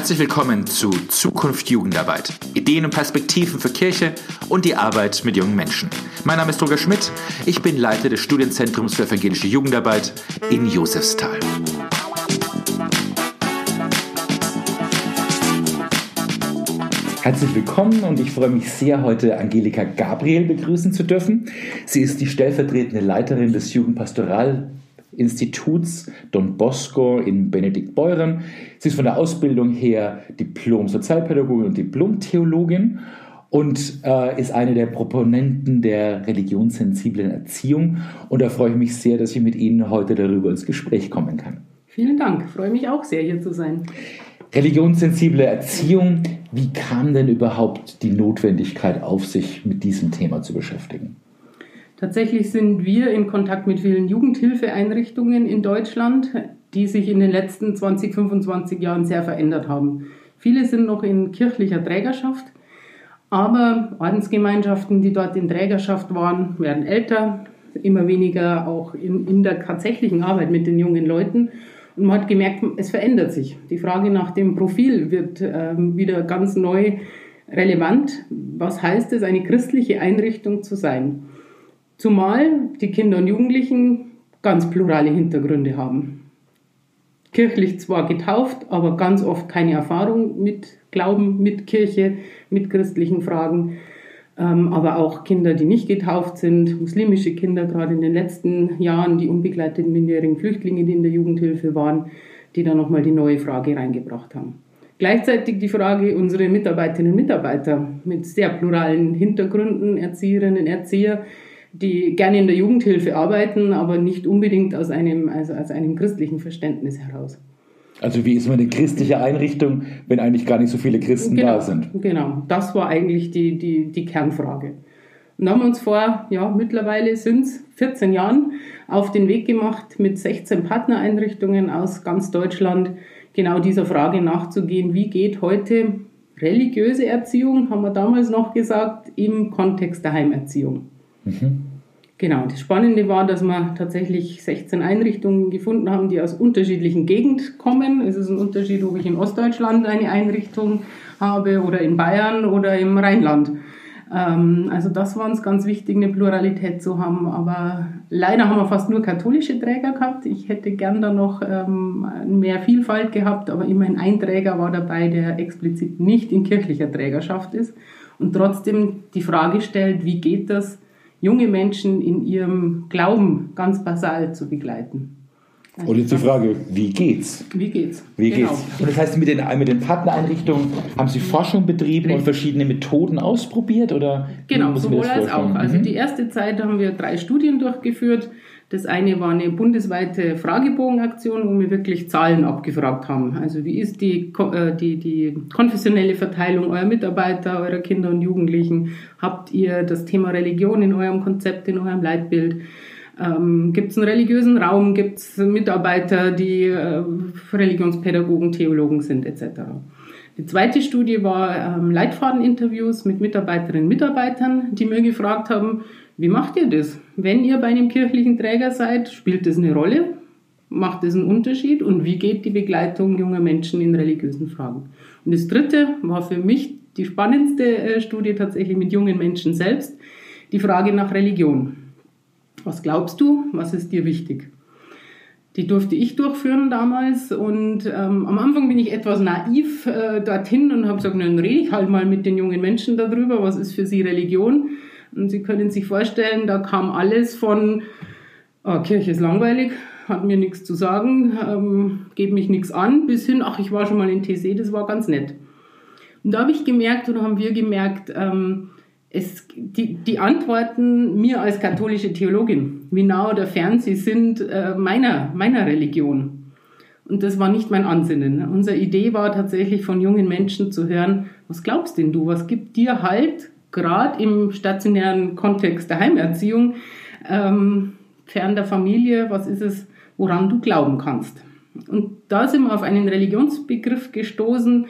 Herzlich willkommen zu Zukunft Jugendarbeit. Ideen und Perspektiven für Kirche und die Arbeit mit jungen Menschen. Mein Name ist Roger Schmidt. Ich bin Leiter des Studienzentrums für evangelische Jugendarbeit in Josefsthal. Herzlich willkommen und ich freue mich sehr, heute Angelika Gabriel begrüßen zu dürfen. Sie ist die stellvertretende Leiterin des Jugendpastoralinstituts Don Bosco in Benediktbeuern. Sie ist von der Ausbildung her Diplom-Sozialpädagogin und Diplom-Theologin und äh, ist eine der Proponenten der religionssensiblen Erziehung. Und da freue ich mich sehr, dass ich mit Ihnen heute darüber ins Gespräch kommen kann. Vielen Dank, ich freue mich auch sehr, hier zu sein. Religionssensible Erziehung, wie kam denn überhaupt die Notwendigkeit auf, sich mit diesem Thema zu beschäftigen? Tatsächlich sind wir in Kontakt mit vielen Jugendhilfeeinrichtungen in Deutschland, die sich in den letzten 20, 25 Jahren sehr verändert haben. Viele sind noch in kirchlicher Trägerschaft, aber Ordensgemeinschaften, die dort in Trägerschaft waren, werden älter, immer weniger auch in, in der tatsächlichen Arbeit mit den jungen Leuten. Und man hat gemerkt, es verändert sich. Die Frage nach dem Profil wird ähm, wieder ganz neu relevant. Was heißt es, eine christliche Einrichtung zu sein? Zumal die Kinder und Jugendlichen ganz plurale Hintergründe haben. Kirchlich zwar getauft, aber ganz oft keine Erfahrung mit Glauben, mit Kirche, mit christlichen Fragen. Ähm, aber auch Kinder, die nicht getauft sind, muslimische Kinder, gerade in den letzten Jahren, die unbegleiteten minderjährigen Flüchtlinge, die in der Jugendhilfe waren, die da nochmal die neue Frage reingebracht haben. Gleichzeitig die Frage, unsere Mitarbeiterinnen und Mitarbeiter mit sehr pluralen Hintergründen, Erzieherinnen, Erzieher, die gerne in der Jugendhilfe arbeiten, aber nicht unbedingt aus einem, also aus einem christlichen Verständnis heraus. Also wie ist man eine christliche Einrichtung, wenn eigentlich gar nicht so viele Christen genau, da sind? Genau, das war eigentlich die, die, die Kernfrage. Und haben uns vor, ja, mittlerweile sind es 14 Jahren auf den Weg gemacht, mit 16 Partnereinrichtungen aus ganz Deutschland genau dieser Frage nachzugehen, wie geht heute religiöse Erziehung, haben wir damals noch gesagt, im Kontext der Heimerziehung. Mhm. Genau, das Spannende war, dass wir tatsächlich 16 Einrichtungen gefunden haben, die aus unterschiedlichen Gegenden kommen. Es ist ein Unterschied, ob ich in Ostdeutschland eine Einrichtung habe oder in Bayern oder im Rheinland. Ähm, also das war uns ganz wichtig, eine Pluralität zu haben. Aber leider haben wir fast nur katholische Träger gehabt. Ich hätte gern da noch ähm, mehr Vielfalt gehabt, aber immerhin ein Träger war dabei, der explizit nicht in kirchlicher Trägerschaft ist und trotzdem die Frage stellt, wie geht das? Junge Menschen in ihrem Glauben ganz basal zu begleiten. Und jetzt die Frage, wie geht's? Wie geht's? Wie genau. geht's? Und das heißt, mit den, mit den Partnereinrichtungen haben Sie Forschung betrieben Richtig. und verschiedene Methoden ausprobiert? Oder genau, sowohl als auch. Also mhm. die erste Zeit haben wir drei Studien durchgeführt. Das eine war eine bundesweite Fragebogenaktion, wo wir wirklich Zahlen abgefragt haben. Also wie ist die, äh, die, die konfessionelle Verteilung eurer Mitarbeiter, eurer Kinder und Jugendlichen? Habt ihr das Thema Religion in eurem Konzept, in eurem Leitbild? Ähm, Gibt es einen religiösen Raum? Gibt es Mitarbeiter, die äh, Religionspädagogen, Theologen sind etc.? Die zweite Studie war ähm, Leitfadeninterviews mit Mitarbeiterinnen und Mitarbeitern, die mir gefragt haben, wie macht ihr das? Wenn ihr bei einem kirchlichen Träger seid, spielt das eine Rolle? Macht das einen Unterschied? Und wie geht die Begleitung junger Menschen in religiösen Fragen? Und das dritte war für mich die spannendste äh, Studie tatsächlich mit jungen Menschen selbst, die Frage nach Religion. Was glaubst du? Was ist dir wichtig? Die durfte ich durchführen damals und ähm, am Anfang bin ich etwas naiv äh, dorthin und habe gesagt, dann rede ich halt mal mit den jungen Menschen darüber, was ist für sie Religion. Und Sie können sich vorstellen, da kam alles von, oh, Kirche ist langweilig, hat mir nichts zu sagen, ähm, geht mich nichts an, bis hin, ach, ich war schon mal in TC, das war ganz nett. Und da habe ich gemerkt, oder haben wir gemerkt, ähm, es, die, die Antworten mir als katholische Theologin, wie nah oder fern sie sind äh, meiner, meiner Religion. Und das war nicht mein Ansinnen. Unsere Idee war tatsächlich von jungen Menschen zu hören, was glaubst denn du, was gibt dir Halt, gerade im stationären Kontext der Heimerziehung, ähm, fern der Familie, was ist es, woran du glauben kannst. Und da sind wir auf einen Religionsbegriff gestoßen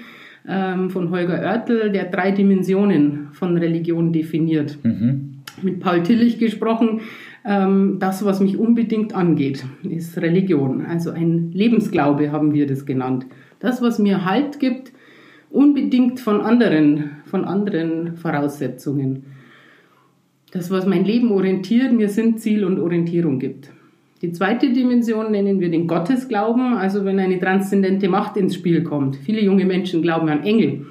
ähm, von Holger Oertel, der drei Dimensionen von Religion definiert. Mhm. Mit Paul Tillich gesprochen, ähm, das, was mich unbedingt angeht, ist Religion. Also ein Lebensglaube haben wir das genannt. Das, was mir Halt gibt, unbedingt von anderen, von anderen Voraussetzungen. Das, was mein Leben orientiert, mir Sinn, Ziel und Orientierung gibt. Die zweite Dimension nennen wir den Gottesglauben, also wenn eine transzendente Macht ins Spiel kommt. Viele junge Menschen glauben an Engel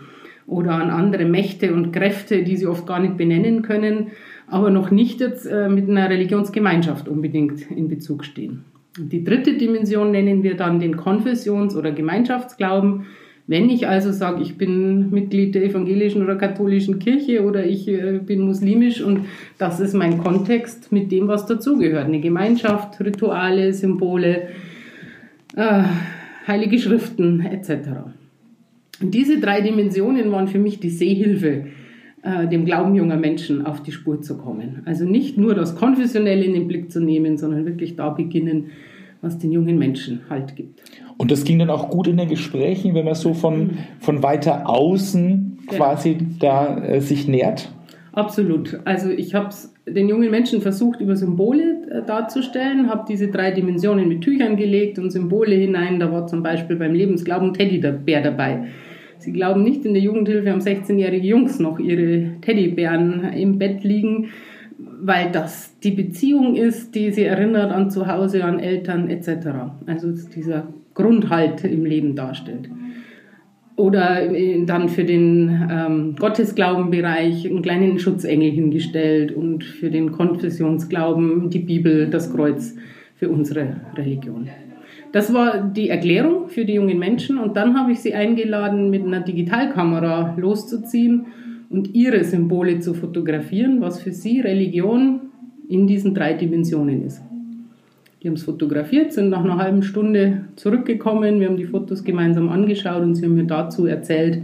oder an andere Mächte und Kräfte, die sie oft gar nicht benennen können, aber noch nicht jetzt äh, mit einer Religionsgemeinschaft unbedingt in Bezug stehen. Die dritte Dimension nennen wir dann den Konfessions- oder Gemeinschaftsglauben. Wenn ich also sage, ich bin Mitglied der evangelischen oder katholischen Kirche oder ich äh, bin muslimisch und das ist mein Kontext mit dem, was dazugehört. Eine Gemeinschaft, Rituale, Symbole, äh, heilige Schriften etc. Diese drei Dimensionen waren für mich die Sehhilfe, äh, dem Glauben junger Menschen auf die Spur zu kommen. Also nicht nur das Konfessionelle in den Blick zu nehmen, sondern wirklich da beginnen, was den jungen Menschen Halt gibt. Und das ging dann auch gut in den Gesprächen, wenn man so von, mhm. von weiter außen quasi ja. da äh, sich nähert? Absolut. Also ich habe es den jungen Menschen versucht, über Symbole äh, darzustellen, habe diese drei Dimensionen mit Tüchern gelegt und Symbole hinein. Da war zum Beispiel beim Lebensglauben Teddybär dabei. Sie glauben nicht, in der Jugendhilfe haben 16-jährige Jungs noch ihre Teddybären im Bett liegen, weil das die Beziehung ist, die sie erinnert an zu Hause, an Eltern etc. Also dieser Grundhalt im Leben darstellt. Oder dann für den ähm, Gottesglaubenbereich einen kleinen Schutzengel hingestellt und für den Konfessionsglauben die Bibel, das Kreuz für unsere Religion. Das war die Erklärung für die jungen Menschen und dann habe ich sie eingeladen, mit einer Digitalkamera loszuziehen und ihre Symbole zu fotografieren, was für sie Religion in diesen drei Dimensionen ist. Die haben es fotografiert, sind nach einer halben Stunde zurückgekommen, wir haben die Fotos gemeinsam angeschaut und sie haben mir dazu erzählt,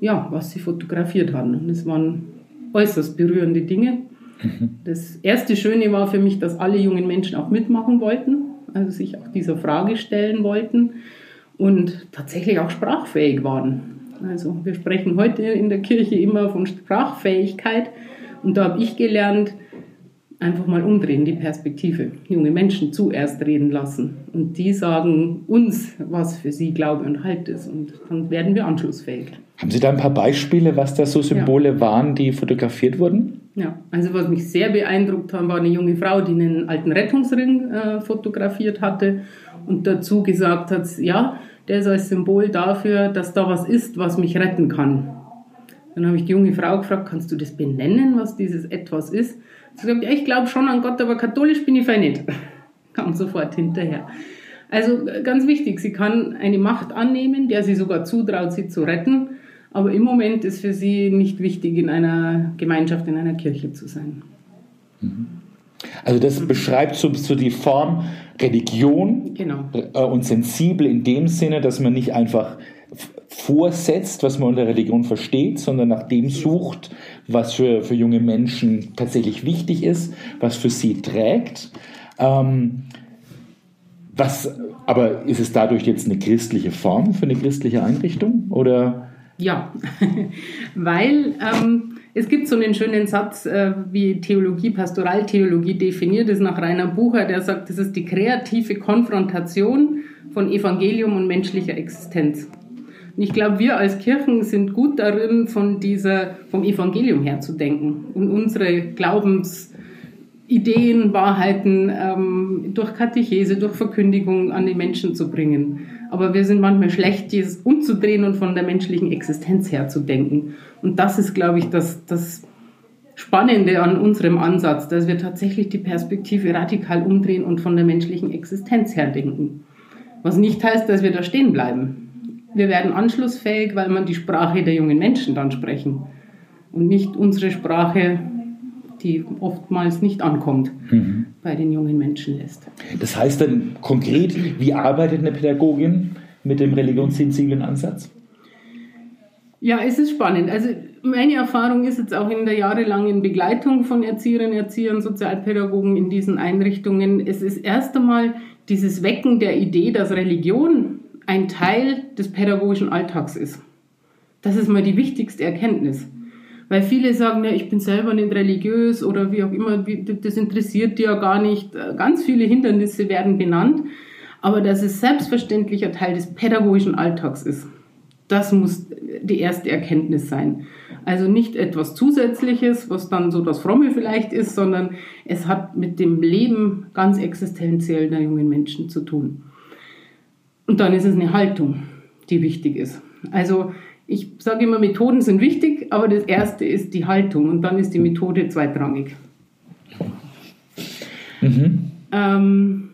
ja, was sie fotografiert haben. Und es waren äußerst berührende Dinge. Mhm. Das erste Schöne war für mich, dass alle jungen Menschen auch mitmachen wollten also sich auch dieser Frage stellen wollten und tatsächlich auch sprachfähig waren. Also wir sprechen heute in der Kirche immer von Sprachfähigkeit und da habe ich gelernt, einfach mal umdrehen, die Perspektive. Junge Menschen zuerst reden lassen und die sagen uns, was für sie Glaube und Halt ist und dann werden wir anschlussfähig. Haben Sie da ein paar Beispiele, was da so Symbole ja. waren, die fotografiert wurden? Ja, also was mich sehr beeindruckt hat, war eine junge Frau, die einen alten Rettungsring äh, fotografiert hatte und dazu gesagt hat, ja, der ist als Symbol dafür, dass da was ist, was mich retten kann. Dann habe ich die junge Frau gefragt, kannst du das benennen, was dieses etwas ist? Sie sagt, ja, ich glaube schon an Gott, aber katholisch bin ich fein nicht. Kam sofort hinterher. Also ganz wichtig, sie kann eine Macht annehmen, der sie sogar zutraut, sie zu retten aber im Moment ist für sie nicht wichtig, in einer Gemeinschaft, in einer Kirche zu sein. Mhm. Also das mhm. beschreibt so, so, die Form Religion genau. Äh, und sensibel in dem Sinne, dass man nicht einfach vorsetzt, was man unter Religion versteht, sondern nach dem sucht, was für, für junge Menschen tatsächlich wichtig ist, was für sie trägt. Ähm, was, aber ist es dadurch jetzt eine christliche Form für eine christliche Einrichtung? Oder ja, weil ähm, es gibt so einen schönen Satz, äh, wie Theologie, Pastoraltheologie definiert ist nach Rainer Bucher, der sagt, das ist die kreative Konfrontation von Evangelium und menschlicher Existenz. Und ich glaube, wir als Kirchen sind gut darin, von dieser, vom Evangelium her zu denken und unsere Glaubensideen, Wahrheiten ähm, durch Katechese, durch Verkündigung an die Menschen zu bringen aber wir sind manchmal schlecht, dieses umzudrehen und von der menschlichen Existenz her zu denken. Und das ist, glaube ich, das, das Spannende an unserem Ansatz, dass wir tatsächlich die Perspektive radikal umdrehen und von der menschlichen Existenz her denken. Was nicht heißt, dass wir da stehen bleiben. Wir werden anschlussfähig, weil man die Sprache der jungen Menschen dann sprechen und nicht unsere Sprache die oftmals nicht ankommt mhm. bei den jungen Menschen lässt. Das heißt dann konkret, wie arbeitet eine Pädagogin mit dem religionssensiblen Ansatz? Ja, es ist spannend. Also meine Erfahrung ist jetzt auch in der jahrelangen Begleitung von Erzieherinnen, Erziehern, Sozialpädagogen in diesen Einrichtungen, es ist erst einmal dieses Wecken der Idee, dass Religion ein Teil des pädagogischen Alltags ist. Das ist mal die wichtigste Erkenntnis. Weil viele sagen, ja, ich bin selber nicht religiös oder wie auch immer, das interessiert die ja gar nicht. Ganz viele Hindernisse werden benannt, aber dass es selbstverständlicher Teil des pädagogischen Alltags ist. Das muss die erste Erkenntnis sein. Also nicht etwas Zusätzliches, was dann so das Fromme vielleicht ist, sondern es hat mit dem Leben ganz existenziell der jungen Menschen zu tun. Und dann ist es eine Haltung, die wichtig ist. Also ich sage immer, Methoden sind wichtig, aber das erste ist die Haltung und dann ist die Methode zweitrangig. Mhm. Ähm,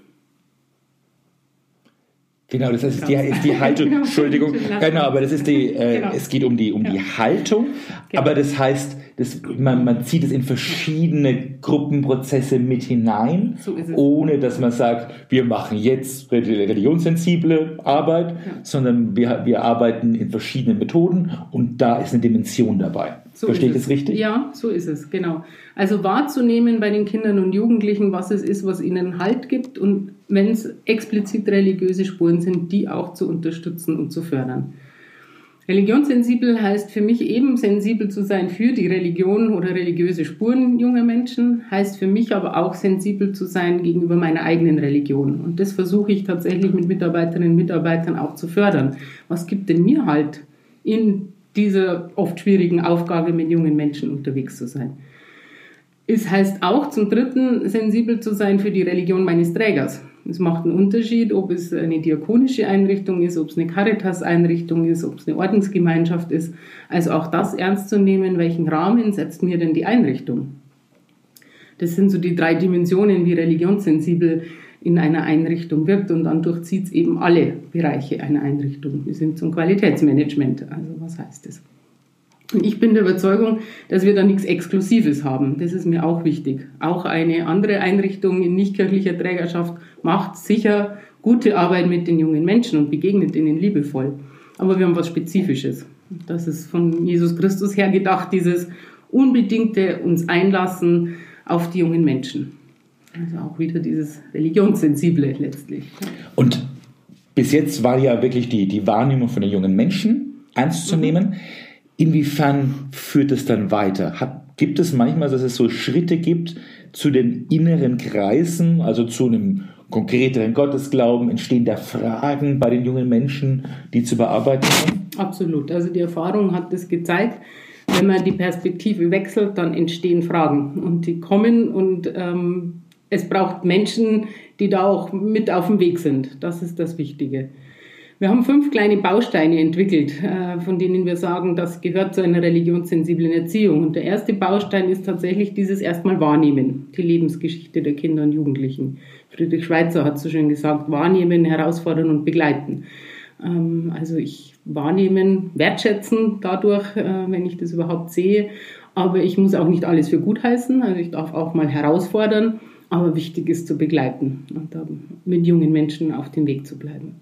Genau, das ist die, ist die Haltung. Genau. Entschuldigung. Genau, aber das ist die, äh, genau. es geht um die, um ja. die Haltung. Genau. Aber das heißt, das, man, man zieht es in verschiedene Gruppenprozesse mit hinein, so ohne dass man sagt, wir machen jetzt religionssensible Arbeit, ja. sondern wir, wir arbeiten in verschiedenen Methoden und da ist eine Dimension dabei. So Verstehe ich das richtig? Ja, so ist es, genau. Also wahrzunehmen bei den Kindern und Jugendlichen, was es ist, was ihnen Halt gibt und wenn es explizit religiöse Spuren sind, die auch zu unterstützen und zu fördern. Religionssensibel heißt für mich eben sensibel zu sein für die Religion oder religiöse Spuren junger Menschen, heißt für mich aber auch sensibel zu sein gegenüber meiner eigenen Religion. Und das versuche ich tatsächlich mit Mitarbeiterinnen und Mitarbeitern auch zu fördern. Was gibt denn mir halt in dieser oft schwierigen Aufgabe, mit jungen Menschen unterwegs zu sein. Es heißt auch zum Dritten, sensibel zu sein für die Religion meines Trägers. Es macht einen Unterschied, ob es eine diakonische Einrichtung ist, ob es eine Caritas-Einrichtung ist, ob es eine Ordensgemeinschaft ist. Also auch das ernst zu nehmen, welchen Rahmen setzt mir denn die Einrichtung? Das sind so die drei Dimensionen, wie religionssensibel in einer Einrichtung wirkt und dann durchzieht es eben alle Bereiche einer Einrichtung. Wir sind zum Qualitätsmanagement. Also was heißt das? Und ich bin der Überzeugung, dass wir da nichts Exklusives haben. Das ist mir auch wichtig. Auch eine andere Einrichtung in nichtkirchlicher Trägerschaft macht sicher gute Arbeit mit den jungen Menschen und begegnet ihnen liebevoll. Aber wir haben was Spezifisches. Das ist von Jesus Christus her gedacht, dieses unbedingte uns einlassen auf die jungen Menschen. Also auch wieder dieses Religionssensible letztlich. Und bis jetzt war ja wirklich die, die Wahrnehmung von den jungen Menschen ernst zu mhm. Inwiefern führt es dann weiter? Hat, gibt es manchmal, dass es so Schritte gibt zu den inneren Kreisen, also zu einem konkreteren Gottesglauben? Entstehen da Fragen bei den jungen Menschen, die zu bearbeiten sind? Absolut. Also die Erfahrung hat das gezeigt. Wenn man die Perspektive wechselt, dann entstehen Fragen und die kommen und ähm, es braucht Menschen, die da auch mit auf dem Weg sind. Das ist das Wichtige. Wir haben fünf kleine Bausteine entwickelt, äh, von denen wir sagen, das gehört zu einer religionssensiblen Erziehung. Und der erste Baustein ist tatsächlich dieses erstmal Wahrnehmen, die Lebensgeschichte der Kinder und Jugendlichen. Friedrich Schweitzer hat so schön gesagt, wahrnehmen, herausfordern und begleiten. Ähm, also ich wahrnehmen, wertschätzen dadurch, äh, wenn ich das überhaupt sehe. Aber ich muss auch nicht alles für gut heißen. Also ich darf auch mal herausfordern aber wichtig ist zu begleiten und mit jungen Menschen auf dem Weg zu bleiben.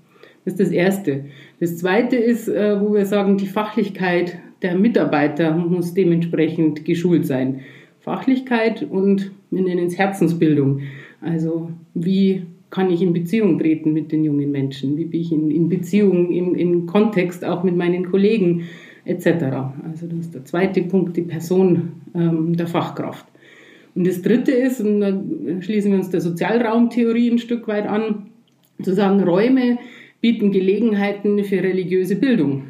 Das ist das Erste. Das Zweite ist, äh, wo wir sagen, die Fachlichkeit der Mitarbeiter muss dementsprechend geschult sein. Fachlichkeit und wir nennen es Herzensbildung. Also wie kann ich in Beziehung treten mit den jungen Menschen? Wie bin ich in, in Beziehung, im, im Kontext auch mit meinen Kollegen etc. Also das ist der zweite Punkt, die Person ähm, der Fachkraft. Und das Dritte ist, und da schließen wir uns der Sozialraumtheorie ein Stück weit an, zu sagen, Räume bieten Gelegenheiten für religiöse Bildung.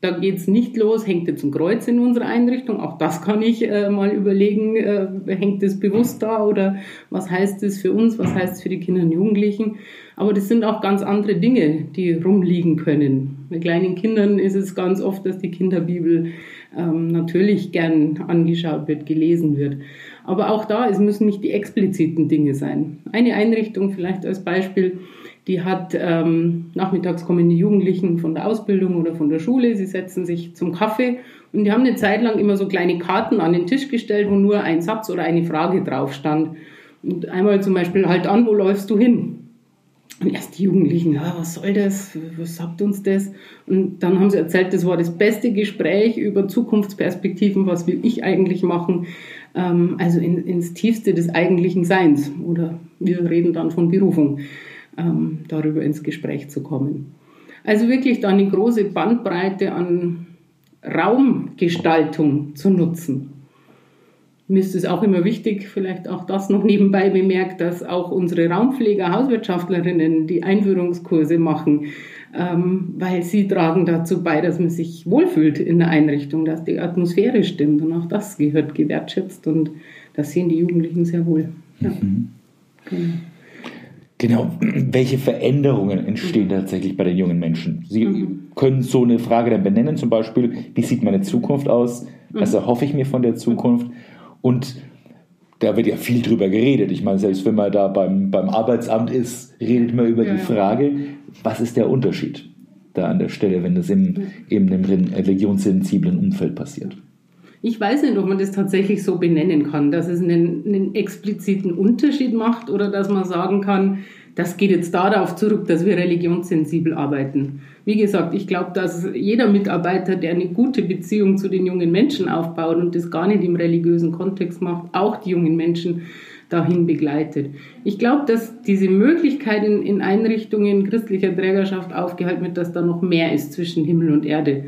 Da geht es nicht los, hängt jetzt ein Kreuz in unserer Einrichtung, auch das kann ich äh, mal überlegen, äh, hängt es bewusst da oder was heißt es für uns, was heißt es für die Kinder und Jugendlichen. Aber das sind auch ganz andere Dinge, die rumliegen können. Bei kleinen Kindern ist es ganz oft, dass die Kinderbibel ähm, natürlich gern angeschaut wird, gelesen wird. Aber auch da, es müssen nicht die expliziten Dinge sein. Eine Einrichtung vielleicht als Beispiel, die hat ähm, nachmittags kommen die Jugendlichen von der Ausbildung oder von der Schule, sie setzen sich zum Kaffee und die haben eine Zeit lang immer so kleine Karten an den Tisch gestellt, wo nur ein Satz oder eine Frage drauf stand. Und einmal zum Beispiel halt an, wo läufst du hin? Und erst die Jugendlichen, ja, was soll das? Was sagt uns das? Und dann haben sie erzählt, das war das beste Gespräch über Zukunftsperspektiven, was will ich eigentlich machen? ähm, also in, ins Tiefste des eigentlichen Seins. Oder wir reden dann von Berufung, ähm, darüber ins Gespräch zu kommen. Also wirklich da eine große Bandbreite an Raumgestaltung zu nutzen. mir ist es auch immer wichtig, vielleicht auch das noch nebenbei bemerkt, dass auch unsere Raumpfleger, Hauswirtschaftlerinnen die Einführungskurse machen, ähm, weil sie tragen dazu bei, dass man sich wohlfühlt in der Einrichtung, dass die Atmosphäre stimmt und auch das gehört gewertschätzt und das sehen die Jugendlichen sehr wohl. Ja. Mhm. Genau. Genau, welche Veränderungen entstehen mhm. tatsächlich bei den jungen Menschen? Sie mhm. können so eine Frage dann benennen, zum Beispiel, wie sieht meine Zukunft aus? Was mhm. erhoffe ich mir von der Zukunft? Und da wird ja viel drüber geredet. Ich meine, selbst wenn man da beim, beim Arbeitsamt ist, redet man über ja, die Frage, was ist der Unterschied da an der Stelle, wenn das im, eben im religionssensiblen Umfeld passiert? Ich weiß nicht, ob man das tatsächlich so benennen kann, dass es einen, einen expliziten Unterschied macht oder dass man sagen kann, das geht jetzt darauf zurück, dass wir religionssensibel arbeiten. Wie gesagt, ich glaube, dass jeder Mitarbeiter, der eine gute Beziehung zu den jungen Menschen aufbaut und das gar nicht im religiösen Kontext macht, auch die jungen Menschen dahin begleitet. Ich glaube, dass diese Möglichkeit in, in Einrichtungen christlicher Trägerschaft aufgehalten wird, dass da noch mehr ist zwischen Himmel und Erde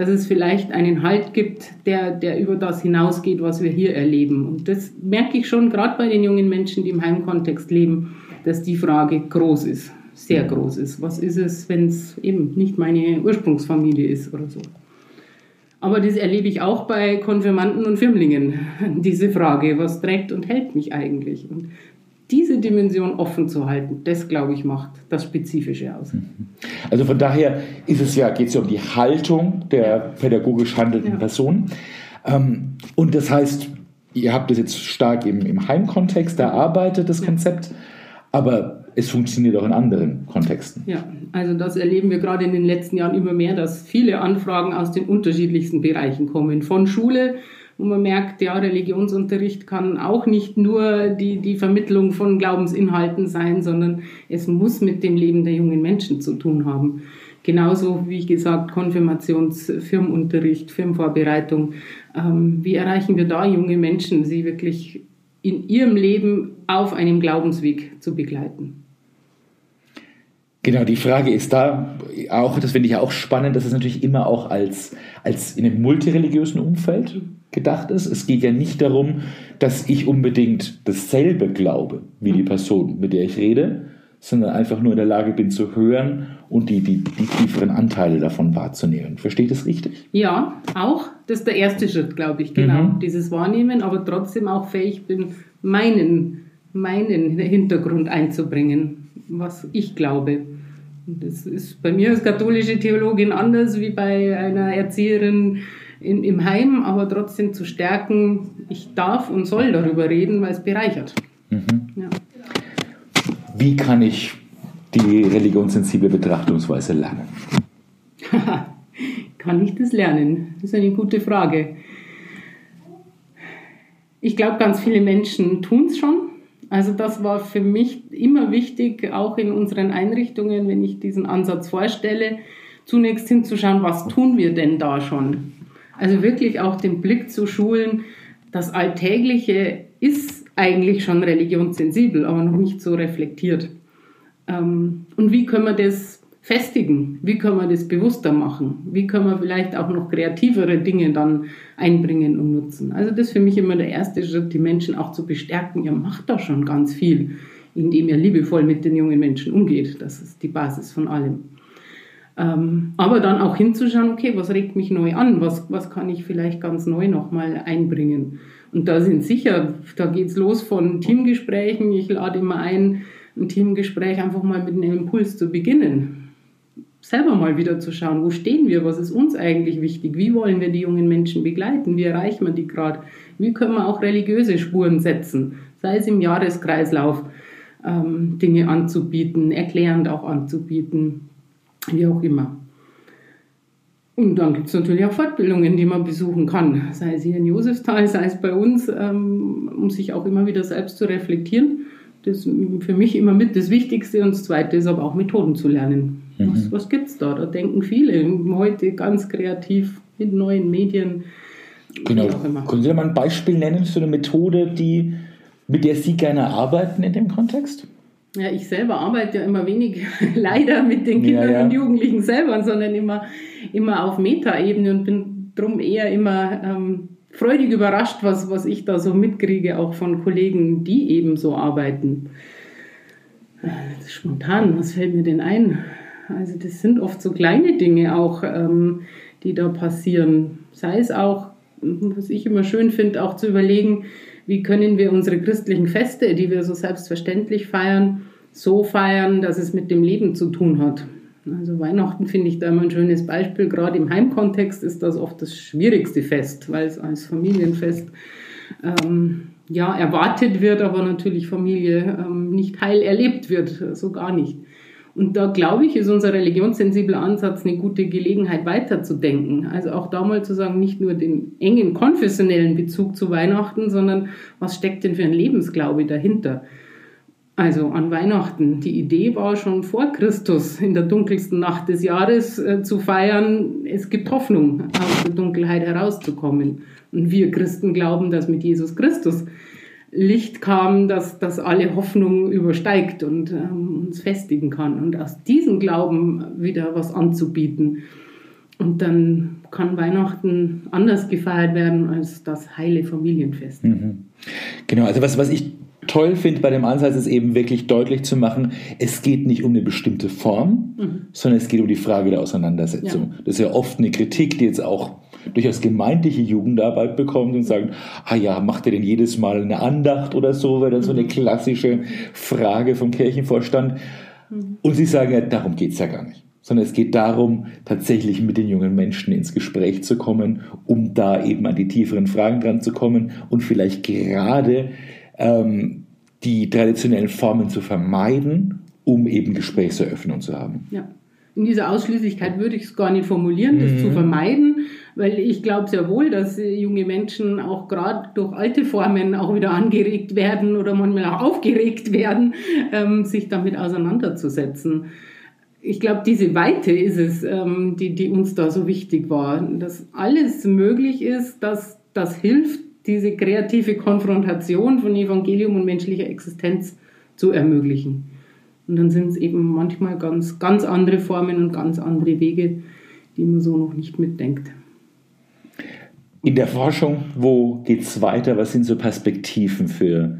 dass es vielleicht einen Halt gibt, der, der über das hinausgeht, was wir hier erleben. Und das merke ich schon gerade bei den jungen Menschen, die im Heimkontext leben, dass die Frage groß ist, sehr groß ist. Was ist es, wenn es eben nicht meine Ursprungsfamilie ist oder so? Aber das erlebe ich auch bei Konfirmanden und Firmlingen, diese Frage, was trägt und hält mich eigentlich? Und diese Dimension offen zu halten, das glaube ich macht das Spezifische aus. Mhm. Also von daher ist es ja, geht es ja um die Haltung der pädagogisch handelnden ja. Person. Ähm, und das heißt, ihr habt das jetzt stark im, im Heimkontext erarbeitet, das Konzept, aber es funktioniert auch in anderen Kontexten. Ja, also das erleben wir gerade in den letzten Jahren immer mehr, dass viele Anfragen aus den unterschiedlichsten Bereichen kommen, von Schule wo man merkt, ja, Religionsunterricht kann auch nicht nur die, die Vermittlung von Glaubensinhalten sein, sondern es muss mit dem Leben der jungen Menschen zu tun haben. Genauso wie gesagt, Konfirmations-, Firmenunterricht, Firmenvorbereitung. Ähm, wie erreichen wir da junge Menschen, sie wirklich in ihrem Leben auf einem Glaubensweg zu begleiten? Genau, die Frage ist da auch, das finde ich auch spannend, dass es natürlich immer auch als, als in einem multireligiösen Umfeld gedacht ist. Es geht ja nicht darum, dass ich unbedingt dasselbe glaube wie die Person, mit der ich rede, sondern einfach nur in der Lage bin zu hören und die, die, die tieferen Anteile davon wahrzunehmen. Versteht das richtig? Ja, auch. Das ist der erste Schritt, glaube ich, genau. Mhm. Dieses Wahrnehmen, aber trotzdem auch fähig bin, meinen, meinen Hintergrund einzubringen, was ich glaube. Das ist bei mir als katholische Theologin anders wie bei einer Erzieherin in, im Heim, aber trotzdem zu stärken, ich darf und soll darüber reden, weil es bereichert. Mhm. Ja. Wie kann ich die religionssensible Betrachtungsweise lernen? kann ich das lernen? Das ist eine gute Frage. Ich glaube, ganz viele Menschen tun es schon. Also das war für mich immer wichtig, auch in unseren Einrichtungen, wenn ich diesen Ansatz vorstelle, zunächst hinzuschauen, was tun wir denn da schon? Also wirklich auch den Blick zu schulen, das Alltägliche ist eigentlich schon religionssensibel, aber noch nicht so reflektiert. Ähm, und wie können wir das festigen? Wie können wir das bewusster machen? Wie können wir vielleicht auch noch kreativere Dinge dann einbringen und nutzen? Also das ist für mich immer der erste Schritt, die Menschen auch zu bestärken. Ihr macht doch schon ganz viel, indem ihr liebevoll mit den jungen Menschen umgeht. Das ist die Basis von allem. Ähm, aber dann auch hinzuschauen, okay, was regt mich neu an? Was, was kann ich vielleicht ganz neu nochmal einbringen? Und da sind sicher, da geht es los von Teamgesprächen. Ich lade immer ein, ein Teamgespräch einfach mal mit einem Impuls zu beginnen. Selber mal wieder zu schauen, wo stehen wir, was ist uns eigentlich wichtig, wie wollen wir die jungen Menschen begleiten, wie erreichen wir die gerade, wie können wir auch religiöse Spuren setzen, sei es im Jahreskreislauf, ähm, Dinge anzubieten, erklärend auch anzubieten wie auch immer. Und dann gibt es natürlich auch Fortbildungen, die man besuchen kann, sei es hier in Josefsthal, sei es bei uns, ähm, um sich auch immer wieder selbst zu reflektieren. Das ist für mich immer mit das Wichtigste. Und das Zweite ist aber auch Methoden zu lernen. Mhm. Was, was gibt es da? Da denken viele heute ganz kreativ mit neuen Medien. Genau. Können Sie mal ein Beispiel nennen für eine Methode, die, mit der Sie gerne arbeiten in dem Kontext? Ja, ich selber arbeite ja immer wenig, leider mit den Kindern ja, ja. und Jugendlichen selber, sondern immer, immer auf Metaebene und bin drum eher immer ähm, freudig überrascht, was, was ich da so mitkriege, auch von Kollegen, die eben so arbeiten. Äh, spontan, was fällt mir denn ein? Also das sind oft so kleine Dinge auch, ähm, die da passieren. Sei es auch, was ich immer schön finde, auch zu überlegen, wie können wir unsere christlichen Feste, die wir so selbstverständlich feiern, so feiern, dass es mit dem Leben zu tun hat. Also Weihnachten finde ich da immer ein schönes Beispiel. Gerade im Heimkontext ist das oft das schwierigste Fest, weil es als Familienfest ähm, ja, erwartet wird, aber natürlich Familie ähm, nicht heil erlebt wird, so gar nicht. Und da glaube ich, ist unser religionssensibler Ansatz eine gute Gelegenheit weiterzudenken. Also auch da mal zu sagen, nicht nur den engen konfessionellen Bezug zu Weihnachten, sondern was steckt denn für ein Lebensglaube dahinter? Also an Weihnachten. Die Idee war schon vor Christus in der dunkelsten Nacht des Jahres äh, zu feiern, es gibt Hoffnung, aus der Dunkelheit herauszukommen. Und wir Christen glauben, dass mit Jesus Christus Licht kam, dass das alle Hoffnung übersteigt und ähm, uns festigen kann. Und aus diesem Glauben wieder was anzubieten. Und dann kann Weihnachten anders gefeiert werden als das heile Familienfest. Mhm. Genau, also was, was ich toll finde bei dem Ansatz, ist eben wirklich deutlich zu machen, es geht nicht um eine bestimmte Form, mhm. sondern es geht um die Frage der Auseinandersetzung. Ja. Das ist ja oft eine Kritik, die jetzt auch durchaus gemeindliche Jugendarbeit bekommt und sagt, ah ja, macht ihr denn jedes Mal eine Andacht oder so, weil dann so eine mhm. klassische Frage vom Kirchenvorstand. Mhm. Und sie sagen ja, darum geht es ja gar nicht sondern es geht darum, tatsächlich mit den jungen Menschen ins Gespräch zu kommen, um da eben an die tieferen Fragen dran zu kommen und vielleicht gerade ähm, die traditionellen Formen zu vermeiden, um eben Gesprächseröffnung zu haben. Ja. In dieser Ausschließlichkeit würde ich es gar nicht formulieren, das mhm. zu vermeiden, weil ich glaube sehr wohl, dass junge Menschen auch gerade durch alte Formen auch wieder angeregt werden oder manchmal auch aufgeregt werden, ähm, sich damit auseinanderzusetzen. Ich glaube, diese Weite ist es, ähm, die, die uns da so wichtig war, dass alles möglich ist, dass das hilft, diese kreative Konfrontation von Evangelium und menschlicher Existenz zu ermöglichen. Und dann sind es eben manchmal ganz, ganz andere Formen und ganz andere Wege, die man so noch nicht mitdenkt. In der Forschung, wo geht es weiter? Was sind so Perspektiven für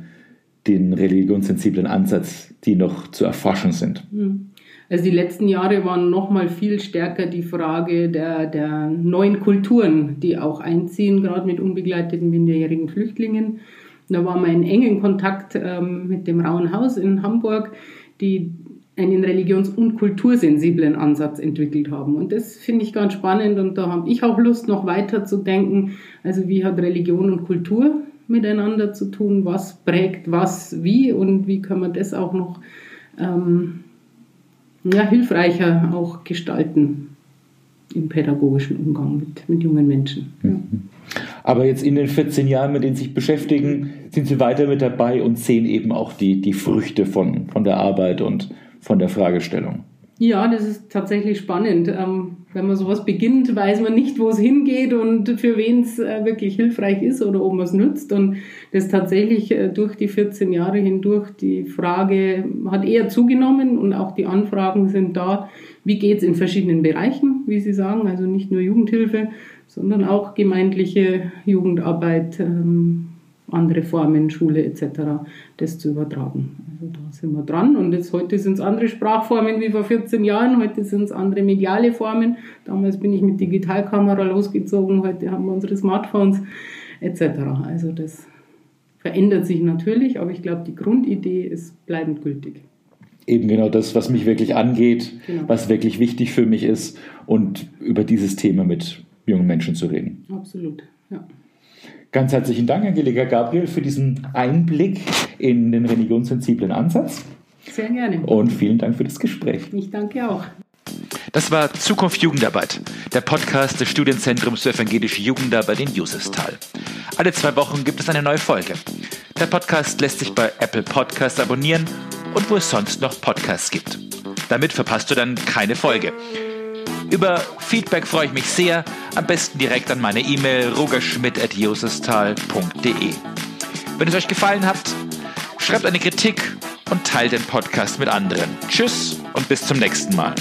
den religionssensiblen Ansatz, die noch zu erforschen sind? Hm. Also die letzten Jahre waren noch mal viel stärker die Frage der, der neuen Kulturen, die auch einziehen, gerade mit unbegleiteten minderjährigen Flüchtlingen. Da waren wir in engen Kontakt ähm, mit dem Rauen Haus in Hamburg, die einen religions- und kultursensiblen Ansatz entwickelt haben. Und das finde ich ganz spannend und da habe ich auch Lust, noch weiter zu denken. Also wie hat Religion und Kultur miteinander zu tun? Was prägt was wie und wie können wir das auch noch ähm, ja, hilfreicher auch gestalten im pädagogischen Umgang mit, mit jungen Menschen. Mhm. Aber jetzt in den 14 Jahren, mit denen Sie sich beschäftigen, sind Sie weiter mit dabei und sehen eben auch die, die Früchte von, von der Arbeit und von der Fragestellung. Ja, das ist tatsächlich spannend. Ähm, wenn man sowas beginnt, weiß man nicht, wo es hingeht und für wen es äh, wirklich hilfreich ist oder ob man es nützt. Und das tatsächlich äh, durch die 14 Jahre hindurch, die Frage hat eher zugenommen und auch die Anfragen sind da. Wie geht es in verschiedenen Bereichen, wie Sie sagen, also nicht nur Jugendhilfe, sondern auch gemeindliche Jugendarbeit, ähm, andere Formen, Schule etc., das zu übertragen. Also da sind wir dran. Und jetzt heute sind es andere Sprachformen wie vor 14 Jahren, heute sind es andere mediale Formen. Damals bin ich mit Digitalkamera losgezogen, heute haben wir unsere Smartphones etc. Also das verändert sich natürlich, aber ich glaube, die Grundidee ist bleibend gültig. Eben genau das, was mich wirklich angeht, genau. was wirklich wichtig für mich ist und über dieses Thema mit jungen Menschen zu reden. Absolut, ja. Ganz herzlichen Dank, Angelika Gabriel, für diesen Einblick in den religionssensiblen Ansatz. Sehr gerne. Und vielen Dank für das Gespräch. Ich danke auch. Das war Zukunft Jugendarbeit, der Podcast des Studienzentrums für evangelische Jugendarbeit in Josefsthal. Alle zwei Wochen gibt es eine neue Folge. Der Podcast lässt sich bei Apple Podcasts abonnieren und wo es sonst noch Podcasts gibt. Damit verpasst du dann keine Folge. Über Feedback freue ich mich sehr. Am besten direkt an meine E-Mail rogerschmidt.josestal.de. Wenn es euch gefallen hat, schreibt eine Kritik und teilt den Podcast mit anderen. Tschüss und bis zum nächsten Mal.